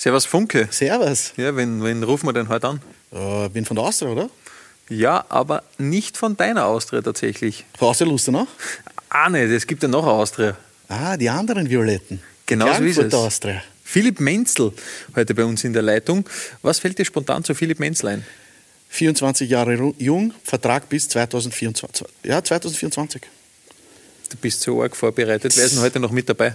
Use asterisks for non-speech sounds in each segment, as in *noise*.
Servus Funke. Servus. Ja, wen, wen rufen wir denn heute an? Äh, bin von der Austria, oder? Ja, aber nicht von deiner Austria tatsächlich. Von Austria Lustenau? Ah, ne, es gibt ja noch eine Austria. Ah, die anderen Violetten. Genau so ist es. Austria. Philipp Menzel heute bei uns in der Leitung. Was fällt dir spontan zu Philipp Menzel ein? 24 Jahre jung, Vertrag bis 2024. Ja, 2024. Du bist so arg vorbereitet. Wer ist denn heute noch mit dabei?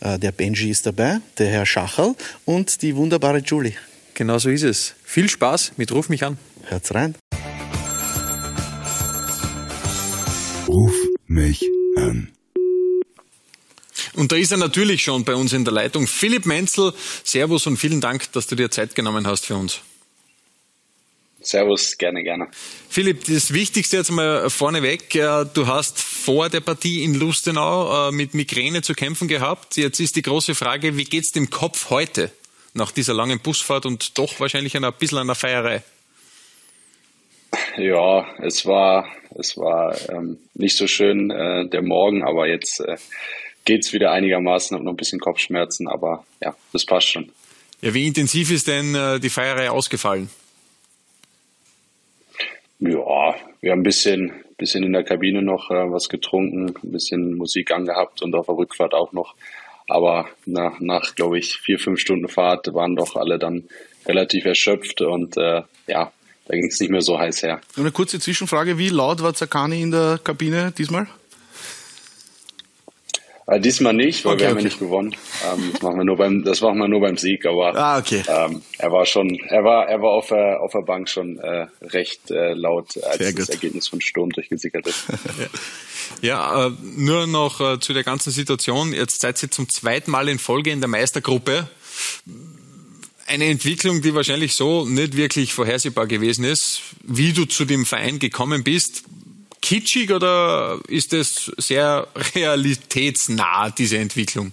Äh, der Benji ist dabei, der Herr Schacherl und die wunderbare Julie. Genau so ist es. Viel Spaß mit Ruf mich an. Hört's rein. Ruf mich an. Und da ist er natürlich schon bei uns in der Leitung. Philipp Menzel, Servus und vielen Dank, dass du dir Zeit genommen hast für uns. Servus, gerne, gerne. Philipp, das Wichtigste jetzt mal vorneweg. Du hast vor der Partie in Lustenau äh, mit Migräne zu kämpfen gehabt. Jetzt ist die große Frage, wie geht's dem Kopf heute nach dieser langen Busfahrt und doch wahrscheinlich ein bisschen einer Feierei? Ja, es war, es war ähm, nicht so schön äh, der Morgen, aber jetzt äh, geht's wieder einigermaßen, habe noch ein bisschen Kopfschmerzen, aber ja, das passt schon. Ja, wie intensiv ist denn äh, die Feierei ausgefallen? Ja, wir haben ein bisschen, bisschen in der Kabine noch äh, was getrunken, ein bisschen Musik angehabt und auf der Rückfahrt auch noch. Aber nach, nach glaube ich, vier, fünf Stunden Fahrt waren doch alle dann relativ erschöpft und äh, ja, da ging es nicht mehr so heiß her. Eine kurze Zwischenfrage, wie laut war Zakani in der Kabine diesmal? Äh, diesmal nicht, weil okay, wir haben ja nicht gewonnen. Ähm, das machen wir nur beim, das machen wir nur beim Sieg. Aber ah, okay. ähm, er war schon, er war, er war auf der, auf der Bank schon äh, recht äh, laut, als Sehr das gut. Ergebnis von Sturm durchgesickert ist. *laughs* ja, äh, nur noch äh, zu der ganzen Situation. Jetzt seid ihr zum zweiten Mal in Folge in der Meistergruppe. Eine Entwicklung, die wahrscheinlich so nicht wirklich vorhersehbar gewesen ist. Wie du zu dem Verein gekommen bist, kitschig oder ist es sehr realitätsnah, diese Entwicklung?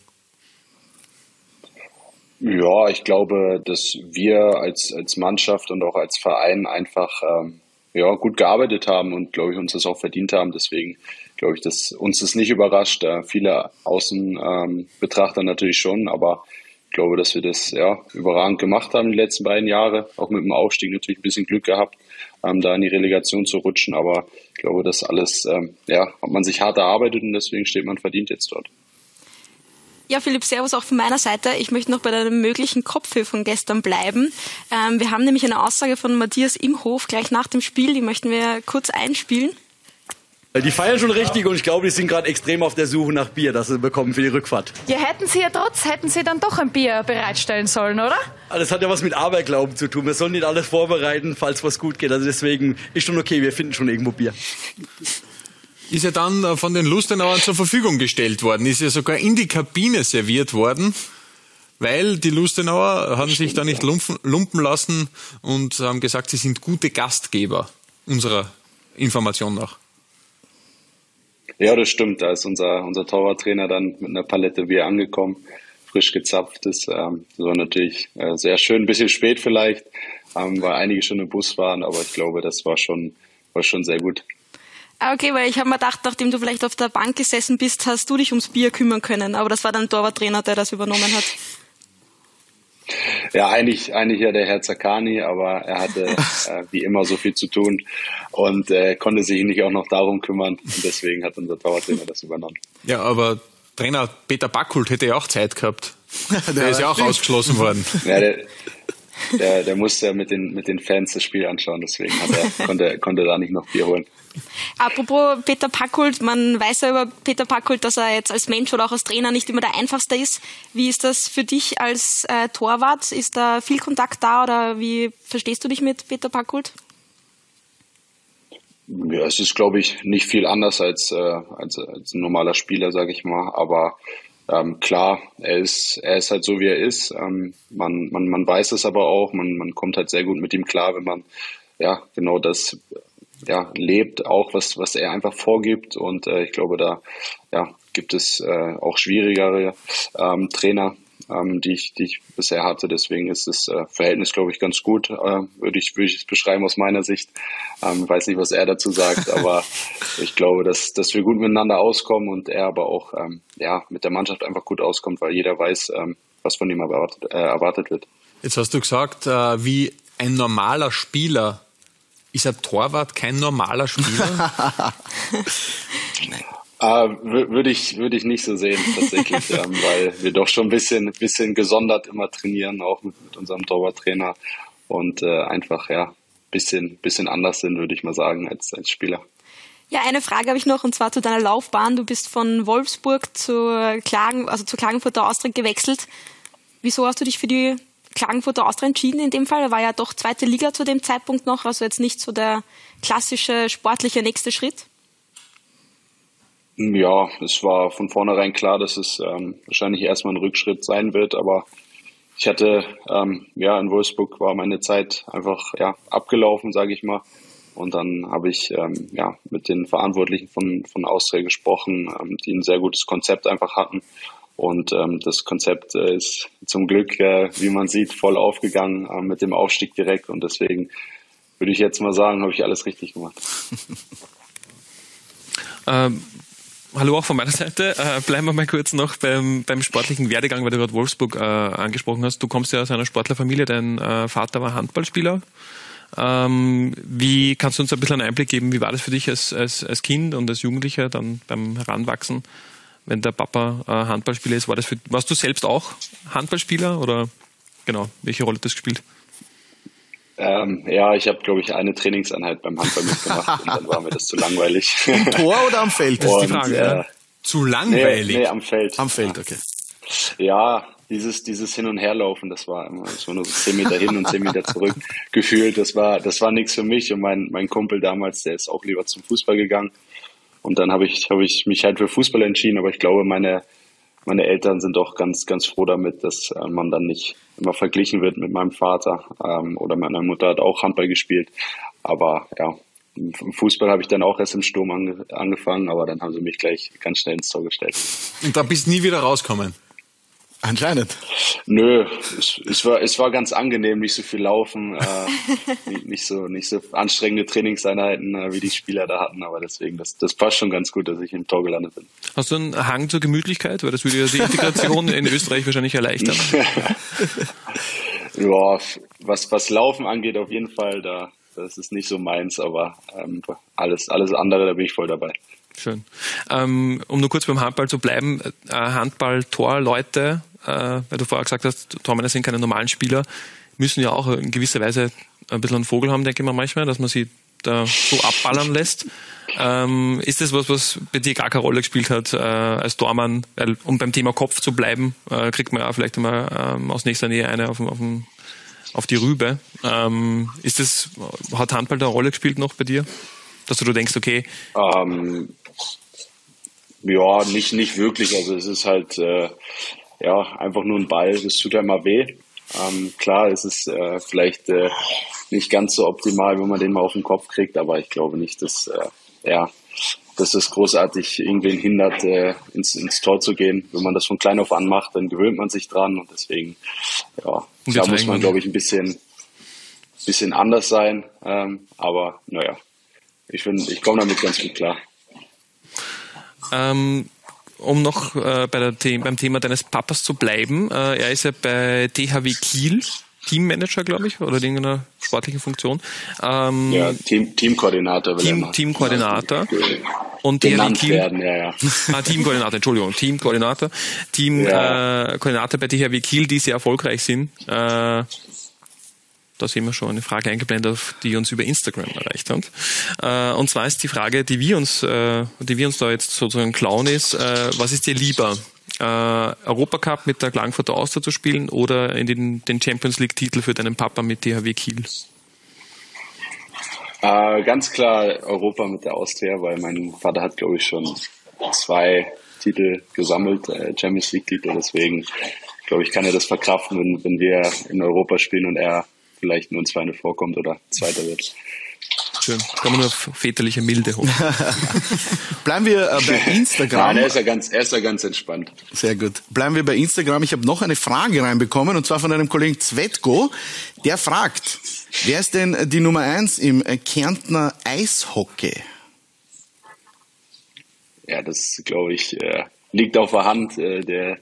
Ja, ich glaube, dass wir als, als Mannschaft und auch als Verein einfach ähm, ja, gut gearbeitet haben und glaube ich uns das auch verdient haben. Deswegen glaube ich, dass uns das nicht überrascht. Äh, viele Außenbetrachter ähm, natürlich schon, aber ich glaube, dass wir das ja überragend gemacht haben die letzten beiden Jahre. Auch mit dem Aufstieg natürlich ein bisschen Glück gehabt, ähm, da in die Relegation zu rutschen. Aber ich glaube, das alles, ähm, ja, hat man sich hart erarbeitet und deswegen steht man verdient jetzt dort. Ja, Philipp, Servus auch von meiner Seite. Ich möchte noch bei deinem möglichen Kopfhöhe von gestern bleiben. Ähm, wir haben nämlich eine Aussage von Matthias Imhof gleich nach dem Spiel, die möchten wir kurz einspielen. Die feiern schon richtig und ich glaube, die sind gerade extrem auf der Suche nach Bier, das sie bekommen für die Rückfahrt. Ja, hätten sie ja trotz, hätten sie dann doch ein Bier bereitstellen sollen, oder? Ah, das hat ja was mit Aberglauben zu tun. Wir sollen nicht alles vorbereiten, falls was gut geht. Also deswegen ist schon okay, wir finden schon irgendwo Bier. Ist ja dann äh, von den Lustenauern zur Verfügung gestellt worden, ist ja sogar in die Kabine serviert worden weil die Lustenauer haben sich da nicht lumpen lassen und haben gesagt, sie sind gute Gastgeber unserer Information nach. Ja, das stimmt. Da ist unser, unser Torwarttrainer dann mit einer Palette Bier angekommen, frisch gezapft ist. Ähm, das war natürlich äh, sehr schön, ein bisschen spät vielleicht, ähm, weil einige schon im Bus waren, aber ich glaube, das war schon, war schon sehr gut. Ah, okay, weil ich habe mir gedacht, nachdem du vielleicht auf der Bank gesessen bist, hast du dich ums Bier kümmern können. Aber das war dann Torwarttrainer, der das übernommen hat. *laughs* Ja, eigentlich, eigentlich ja der Herr Zakani, aber er hatte *laughs* äh, wie immer so viel zu tun und äh, konnte sich nicht auch noch darum kümmern. Und deswegen hat unser Torwarttrainer das übernommen. Ja, aber Trainer Peter Backhult hätte ja auch Zeit gehabt. *laughs* der ist ja auch ausgeschlossen worden. Ja, der, der, der musste ja mit den, mit den Fans das Spiel anschauen, deswegen er, *laughs* konnte, konnte da nicht noch Bier holen. Apropos Peter Packult, man weiß ja über Peter Packult, dass er jetzt als Mensch oder auch als Trainer nicht immer der einfachste ist. Wie ist das für dich als äh, Torwart? Ist da viel Kontakt da oder wie verstehst du dich mit Peter Packult? Ja, es ist, glaube ich, nicht viel anders als, äh, als, als ein normaler Spieler, sage ich mal. Aber ähm, klar, er ist, er ist halt so, wie er ist. Ähm, man, man, man weiß es aber auch. Man, man kommt halt sehr gut mit ihm klar, wenn man ja genau das ja, lebt, auch was, was er einfach vorgibt. Und äh, ich glaube, da ja, gibt es äh, auch schwierigere ähm, Trainer, ähm, die, ich, die ich bisher hatte. Deswegen ist das äh, Verhältnis, glaube ich, ganz gut, äh, würde ich, würde ich es beschreiben aus meiner Sicht. Ähm, weiß nicht, was er dazu sagt, *laughs* aber ich glaube, dass, dass wir gut miteinander auskommen und er aber auch ähm, ja, mit der Mannschaft einfach gut auskommt, weil jeder weiß, ähm, was von ihm erwartet, äh, erwartet wird. Jetzt hast du gesagt, äh, wie ein normaler Spieler. Ist ein Torwart kein normaler Spieler? *laughs* *laughs* Äh, würde ich, würde ich nicht so sehen, tatsächlich, *laughs* ähm, weil wir doch schon ein bisschen, bisschen gesondert immer trainieren, auch mit, mit unserem Torwarttrainer und äh, einfach, ja, bisschen, bisschen anders sind, würde ich mal sagen, als, als Spieler. Ja, eine Frage habe ich noch und zwar zu deiner Laufbahn. Du bist von Wolfsburg zu Klagen, also zu Klagenfurter Austria gewechselt. Wieso hast du dich für die Klagenfurter Austria entschieden in dem Fall? Er war ja doch zweite Liga zu dem Zeitpunkt noch, also jetzt nicht so der klassische sportliche nächste Schritt. Ja, es war von vornherein klar, dass es ähm, wahrscheinlich erstmal ein Rückschritt sein wird, aber ich hatte, ähm, ja, in Wolfsburg war meine Zeit einfach ja, abgelaufen, sage ich mal. Und dann habe ich ähm, ja, mit den Verantwortlichen von, von Austria gesprochen, ähm, die ein sehr gutes Konzept einfach hatten. Und ähm, das Konzept äh, ist zum Glück, äh, wie man sieht, voll aufgegangen äh, mit dem Aufstieg direkt. Und deswegen würde ich jetzt mal sagen, habe ich alles richtig gemacht. *laughs* *laughs* hallo auch von meiner Seite. Äh, bleiben wir mal kurz noch beim, beim sportlichen Werdegang, weil du gerade Wolfsburg äh, angesprochen hast. Du kommst ja aus einer Sportlerfamilie, dein äh, Vater war Handballspieler. Ähm, wie kannst du uns ein bisschen einen Einblick geben, wie war das für dich als, als, als Kind und als Jugendlicher dann beim Heranwachsen, wenn der Papa äh, Handballspieler ist? War das für, warst du selbst auch Handballspieler oder genau, welche Rolle hat das gespielt? Ähm, ja, ich habe, glaube ich, eine Trainingseinheit beim Handball mitgemacht und dann war mir das zu langweilig. Im Tor oder am Feld? Das ist die Frage. Äh, ja. Zu langweilig? Nee, nee, am Feld. Am Feld, okay. Ja, dieses, dieses Hin- und Herlaufen, das war immer das war nur so zehn Meter hin und zehn Meter zurück *laughs* gefühlt. Das war, das war nichts für mich. Und mein, mein Kumpel damals, der ist auch lieber zum Fußball gegangen. Und dann habe ich, habe ich mich halt für Fußball entschieden. Aber ich glaube, meine, meine Eltern sind doch ganz, ganz froh damit, dass äh, man dann nicht immer verglichen wird mit meinem Vater. Ähm, oder meine Mutter hat auch Handball gespielt. Aber ja, im Fußball habe ich dann auch erst im Sturm ange angefangen, aber dann haben sie mich gleich ganz schnell ins Tor gestellt. Und da bist du nie wieder rausgekommen? Anscheinend. Nö, es, es, war, es war ganz angenehm, nicht so viel laufen, äh, *laughs* nicht, nicht, so, nicht so anstrengende Trainingseinheiten, äh, wie die Spieler da hatten, aber deswegen, das, das passt schon ganz gut, dass ich im Tor gelandet bin. Hast du einen Hang zur Gemütlichkeit? Weil das würde ja die Integration in Österreich wahrscheinlich erleichtern. *laughs* ja, was, was Laufen angeht, auf jeden Fall, da, das ist nicht so meins, aber ähm, alles, alles andere, da bin ich voll dabei. Schön. Ähm, um nur kurz beim Handball zu bleiben, äh, Handball-Tor-Leute, äh, weil du vorher gesagt hast, Tormänner sind keine normalen Spieler, müssen ja auch in gewisser Weise ein bisschen einen Vogel haben, denke ich mal manchmal, dass man sie da so abballern lässt. Ähm, ist das was, was bei dir gar keine Rolle gespielt hat äh, als Tormann? Weil, um beim Thema Kopf zu bleiben, äh, kriegt man ja vielleicht immer ähm, aus nächster Nähe eine auf, auf, auf die Rübe. Ähm, ist das, hat Handball da eine Rolle gespielt noch bei dir? Dass du denkst, okay. Ähm, ja, nicht, nicht wirklich. Also es ist halt äh, ja einfach nur ein Ball, das tut ja immer weh. Ähm, klar, es ist äh, vielleicht äh, nicht ganz so optimal, wenn man den mal auf den Kopf kriegt, aber ich glaube nicht, dass äh, ja, dass das großartig irgendwen hindert, äh, ins, ins Tor zu gehen. Wenn man das von klein auf an macht, dann gewöhnt man sich dran und deswegen, ja, da muss man, glaube ich, ein bisschen, bisschen anders sein. Ähm, aber naja, ich finde, ich komme damit ganz gut klar. Ähm, um noch äh, bei der The beim Thema deines Papas zu bleiben, äh, er ist ja bei DHW Kiel Teammanager, glaube ich, oder in irgendeiner sportlichen Funktion. Ähm, ja, Team, Teamkoordinator. Team, Teamkoordinator. Und DHW Kiel. Werden, ja, ja. *laughs* Ah, Teamkoordinator, Entschuldigung, Teamkoordinator. Teamkoordinator ja. äh, bei DHW Kiel, die sehr erfolgreich sind. Äh, da sehen wir schon eine Frage eingeblendet, die uns über Instagram erreicht hat. Äh, und zwar ist die Frage, die wir uns, äh, die wir uns da jetzt sozusagen klauen, ist, äh, was ist dir lieber? Europacup mit der Klagenfurter Austria zu spielen oder in den, den Champions League Titel für deinen Papa mit DHW Kiel? Äh, ganz klar Europa mit der Austria, weil mein Vater hat, glaube ich, schon zwei Titel gesammelt, äh, Champions League Titel. Deswegen, glaube ich, kann er das verkraften, wenn, wenn wir in Europa spielen und er vielleicht nur ein Zweite vorkommt oder Zweiter wird. Schön. Kann man nur auf väterliche Milde hoffen. *laughs* Bleiben wir äh, bei *laughs* Instagram. Nein, er ist, ja ganz, er ist ja ganz entspannt. Sehr gut. Bleiben wir bei Instagram. Ich habe noch eine Frage reinbekommen und zwar von einem Kollegen Zvetko. Der fragt, wer ist denn die Nummer eins im Kärntner Eishockey? Ja, das glaube ich äh, liegt auf der Hand. Äh, der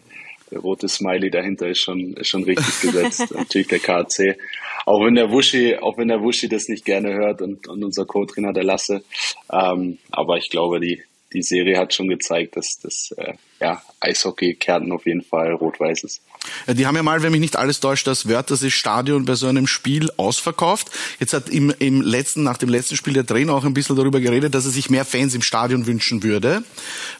der rote Smiley dahinter ist schon, ist schon richtig gesetzt. *laughs* Natürlich der KC. Auch wenn der Wuschi, auch wenn der Wuschi das nicht gerne hört und, und unser Co-Trainer der Lasse. Ähm, aber ich glaube, die, die Serie hat schon gezeigt, dass das äh, ja, Eishockey Kärnten auf jeden Fall rot-weiß ist. Die haben ja mal, wenn mich nicht alles täuscht, das Wörthersee Stadion bei so einem Spiel ausverkauft. Jetzt hat im, im letzten, nach dem letzten Spiel der Trainer auch ein bisschen darüber geredet, dass er sich mehr Fans im Stadion wünschen würde.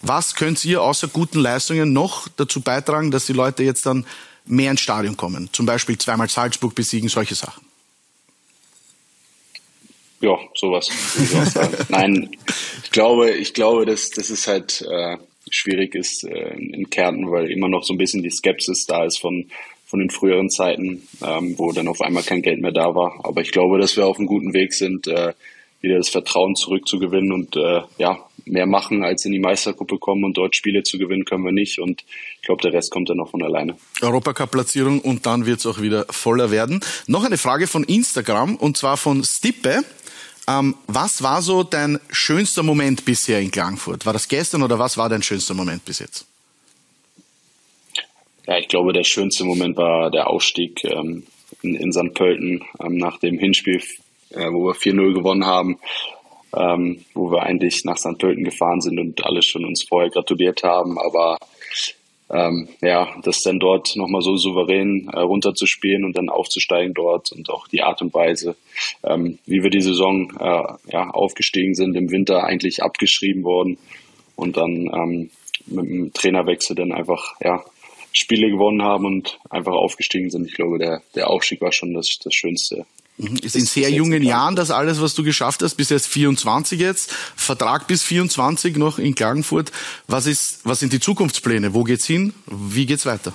Was könnt ihr außer guten Leistungen noch dazu beitragen, dass die Leute jetzt dann mehr ins Stadion kommen? Zum Beispiel zweimal Salzburg besiegen, solche Sachen. Ja, sowas ich. *laughs* Nein, ich glaube, ich glaube, dass das ist halt äh, schwierig ist äh, in Kärnten, weil immer noch so ein bisschen die Skepsis da ist von von den früheren Zeiten, ähm, wo dann auf einmal kein Geld mehr da war. Aber ich glaube, dass wir auf einem guten Weg sind, äh, wieder das Vertrauen zurückzugewinnen und äh, ja mehr machen als in die Meistergruppe kommen und dort Spiele zu gewinnen können wir nicht und ich glaube der Rest kommt dann noch von alleine. Europacup-Platzierung und dann wird es auch wieder voller werden. Noch eine Frage von Instagram und zwar von Stippe. Ähm, was war so dein schönster Moment bisher in Klagenfurt? War das gestern oder was war dein schönster Moment bis jetzt? Ja, ich glaube, der schönste Moment war der Aufstieg ähm, in, in St. Pölten ähm, nach dem Hinspiel, äh, wo wir 4-0 gewonnen haben, ähm, wo wir eigentlich nach St. Pölten gefahren sind und alle schon uns vorher gratuliert haben. Aber ähm, ja, das dann dort nochmal so souverän äh, runterzuspielen und dann aufzusteigen dort und auch die Art und Weise, ähm, wie wir die Saison äh, ja, aufgestiegen sind, im Winter eigentlich abgeschrieben worden und dann ähm, mit dem Trainerwechsel dann einfach ja, Spiele gewonnen haben und einfach aufgestiegen sind. Ich glaube, der, der Aufstieg war schon das, das Schönste. Ist in sehr jungen Jahren das alles, was du geschafft hast, bis jetzt 24 jetzt, Vertrag bis 24 noch in Klagenfurt. Was ist, was sind die Zukunftspläne? Wo geht's hin? Wie geht's weiter?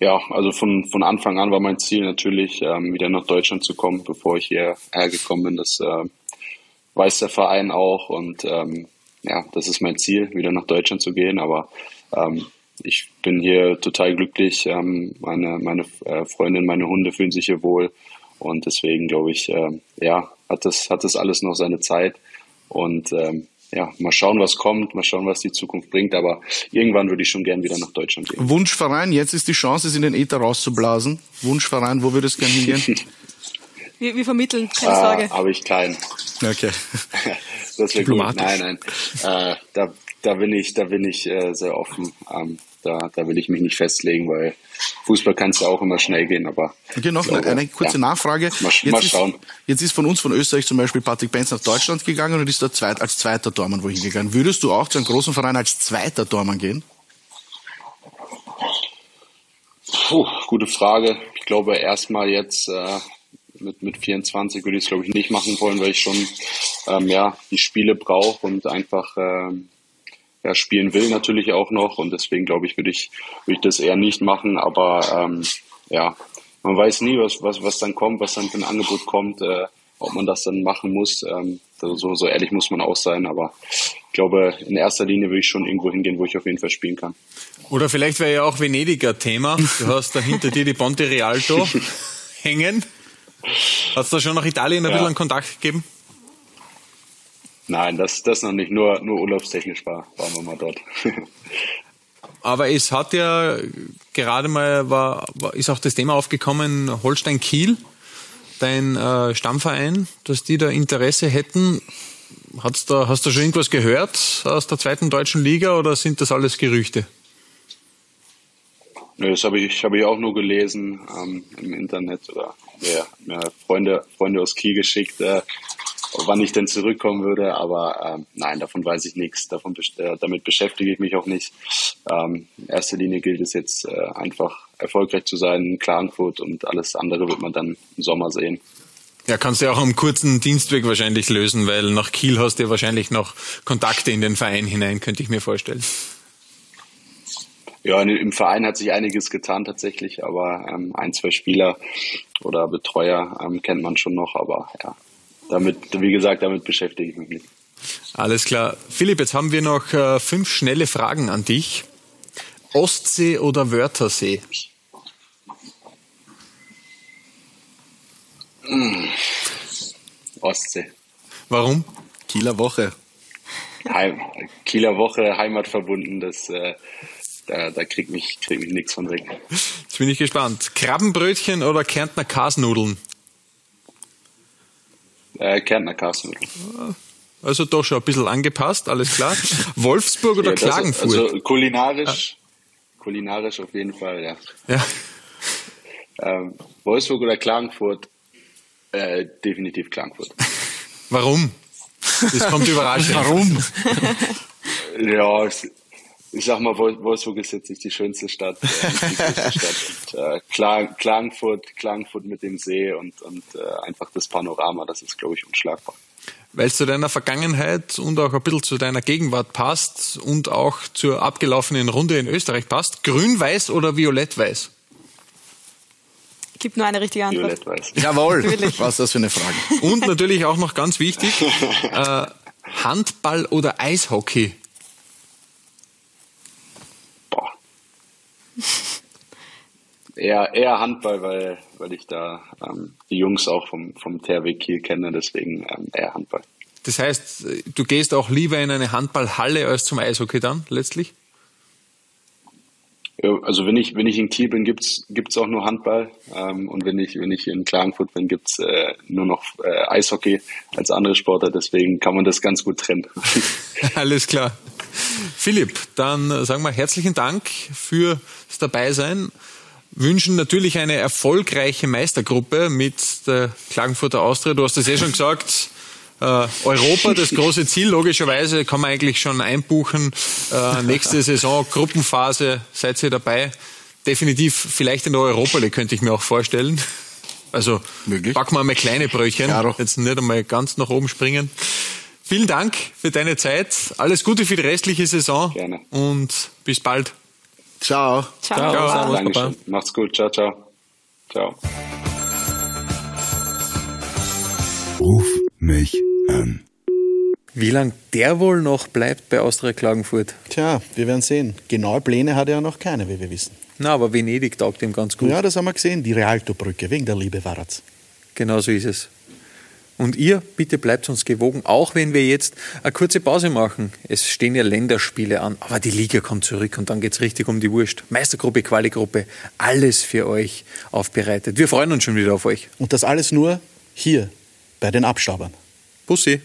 Ja, also von, von Anfang an war mein Ziel natürlich, ähm, wieder nach Deutschland zu kommen, bevor ich hierher gekommen bin. Das äh, weiß der Verein auch und ähm, ja, das ist mein Ziel, wieder nach Deutschland zu gehen. Aber ähm, ich bin hier total glücklich. Ähm, meine meine äh, Freundin, meine Hunde fühlen sich hier wohl. Und deswegen glaube ich, äh, ja, hat das, hat das alles noch seine Zeit. Und ähm, ja, mal schauen, was kommt, mal schauen, was die Zukunft bringt. Aber irgendwann würde ich schon gern wieder nach Deutschland gehen. Wunschverein, jetzt ist die Chance, es in den Äther rauszublasen. Wunschverein, wo würdest du gerne hingehen? *laughs* wir, wir vermitteln, keine Sorge. Äh, Habe ich keinen. Okay. *laughs* das wäre gut. Nein, nein. Äh, da, da bin ich, da bin ich äh, sehr offen. Ähm, da, da will ich mich nicht festlegen, weil Fußball kann es ja auch immer schnell gehen. Aber okay, noch glaube, eine kurze ja. Nachfrage. Mal, jetzt, mal schauen. Ist, jetzt ist von uns, von Österreich zum Beispiel Patrick Benz nach Deutschland gegangen und ist dort zweit, als zweiter Tormann wohin gegangen. Würdest du auch zu einem großen Verein als zweiter Tormann gehen? Puh, gute Frage. Ich glaube erstmal jetzt äh, mit, mit 24 würde ich es glaube ich nicht machen wollen, weil ich schon ähm, ja, die Spiele brauche und einfach ähm, ja, spielen will natürlich auch noch und deswegen glaube ich, würde ich, würde ich das eher nicht machen, aber ähm, ja, man weiß nie, was, was, was dann kommt, was dann für ein Angebot kommt, äh, ob man das dann machen muss. Ähm, so, so ehrlich muss man auch sein, aber ich glaube, in erster Linie würde ich schon irgendwo hingehen, wo ich auf jeden Fall spielen kann. Oder vielleicht wäre ja auch Venediger Thema. Du hast da hinter dir die Ponte Rialto *laughs* hängen. Hast du da schon nach Italien ein ja. bisschen Kontakt gegeben? Nein, das, das noch nicht. Nur, nur urlaubstechnisch war, waren wir mal dort. *laughs* Aber es hat ja gerade mal, war, ist auch das Thema aufgekommen, Holstein Kiel, dein äh, Stammverein, dass die da Interesse hätten. Hat's da, hast du schon irgendwas gehört aus der zweiten deutschen Liga oder sind das alles Gerüchte? Nö, das habe ich, hab ich auch nur gelesen ähm, im Internet oder ja, mir Freunde, Freunde aus Kiel geschickt, äh, wann ich denn zurückkommen würde. Aber ähm, nein, davon weiß ich nichts. Davon, äh, damit beschäftige ich mich auch nicht. Ähm, in erster Linie gilt es jetzt äh, einfach erfolgreich zu sein in Klagenfurt und alles andere wird man dann im Sommer sehen. Ja, kannst du ja auch am kurzen Dienstweg wahrscheinlich lösen, weil nach Kiel hast du ja wahrscheinlich noch Kontakte in den Verein hinein, könnte ich mir vorstellen. Ja, im Verein hat sich einiges getan tatsächlich, aber ähm, ein, zwei Spieler oder Betreuer ähm, kennt man schon noch, aber ja, damit, wie gesagt, damit beschäftige ich mich nicht. Alles klar. Philipp, jetzt haben wir noch äh, fünf schnelle Fragen an dich. Ostsee oder Wörthersee? Mmh. Ostsee. Warum? Kieler Woche. Heim, Kieler Woche, Heimat verbunden, das, äh, da, da kriegt mich, kriegt mich nichts von weg. Jetzt bin ich gespannt. Krabbenbrötchen oder Kärntner Kasnudeln? Äh, Kärntner Kasnudeln. Also doch schon ein bisschen angepasst, alles klar. *laughs* Wolfsburg oder Ja, Klagenfurt? Also kulinarisch, kulinarisch auf jeden Fall, ja. ja. Ähm, Wolfsburg oder Klagenfurt? Äh, definitiv Klagenfurt. Warum? Das kommt überraschend. Warum? Ja, es- ich sag mal, Wol- Wolfsburg ist jetzt nicht die schönste Stadt, äh, nicht die größte *laughs* Stadt. Und, äh, Kla- Klagenfurt, Klagenfurt mit dem See und, und äh, einfach das Panorama, das ist, glaube ich, unschlagbar. Weil es zu deiner Vergangenheit und auch ein bisschen zu deiner Gegenwart passt und auch zur abgelaufenen Runde in Österreich passt. Grün-Weiß oder Violett-Weiß? Gibt nur eine richtige Antwort. Violett-Weiß. Jawohl. *laughs* Natürlich. Was ist das für eine Frage? Und natürlich auch noch ganz wichtig, *laughs* äh, Handball oder Eishockey? Eher, eher Handball, weil, weil ich da ähm, die Jungs auch vom, vom THW Kiel kenne, deswegen ähm, eher Handball. Das heißt, du gehst auch lieber in eine Handballhalle als zum Eishockey dann, letztlich? Ja, Also wenn ich, wenn ich in Kiel bin, gibt's gibt's auch nur Handball. Ähm, und wenn ich, wenn ich in Klagenfurt bin, gibt's äh, nur noch äh, Eishockey als andere Sportler. Deswegen kann man das ganz gut trennen. *laughs* Alles klar. Philipp, dann äh, sagen wir herzlichen Dank fürs Dabeisein. Wünschen natürlich eine erfolgreiche Meistergruppe mit der Klagenfurter Austria. Du hast es ja schon gesagt. Äh, Europa, das große Ziel, logischerweise kann man eigentlich schon einbuchen. Äh, nächste Saison, Gruppenphase, seid ihr dabei? Definitiv vielleicht in der Europa League könnte ich mir auch vorstellen. Also Möglich. packen wir mal kleine Brötchen, Klaro. jetzt nicht einmal ganz nach oben springen. Vielen Dank für deine Zeit. Alles Gute für die restliche Saison. Gerne. Und bis bald. Ciao. Ciao. Ciao. Ciao. Servus, Papa. Dankeschön. Macht's gut. Ciao, ciao. Ciao. Ruf mich an. Wie lang der wohl noch bleibt bei Austria Klagenfurt? Tja, wir werden sehen. Genaue Pläne hat er ja noch keine, wie wir wissen. Na, aber Venedig taugt ihm ganz gut. Ja, das haben wir gesehen. Die Rialto-Brücke, wegen der Liebe war's. Genau so ist es. Und ihr, bitte bleibt uns gewogen, auch wenn wir jetzt eine kurze Pause machen. Es stehen ja Länderspiele an, aber die Liga kommt zurück und dann geht's richtig um die Wurst. Meistergruppe, Quali-Gruppe, alles für euch aufbereitet. Wir freuen uns schon wieder auf euch. Und das alles nur hier bei den Abstaubern. Bussi.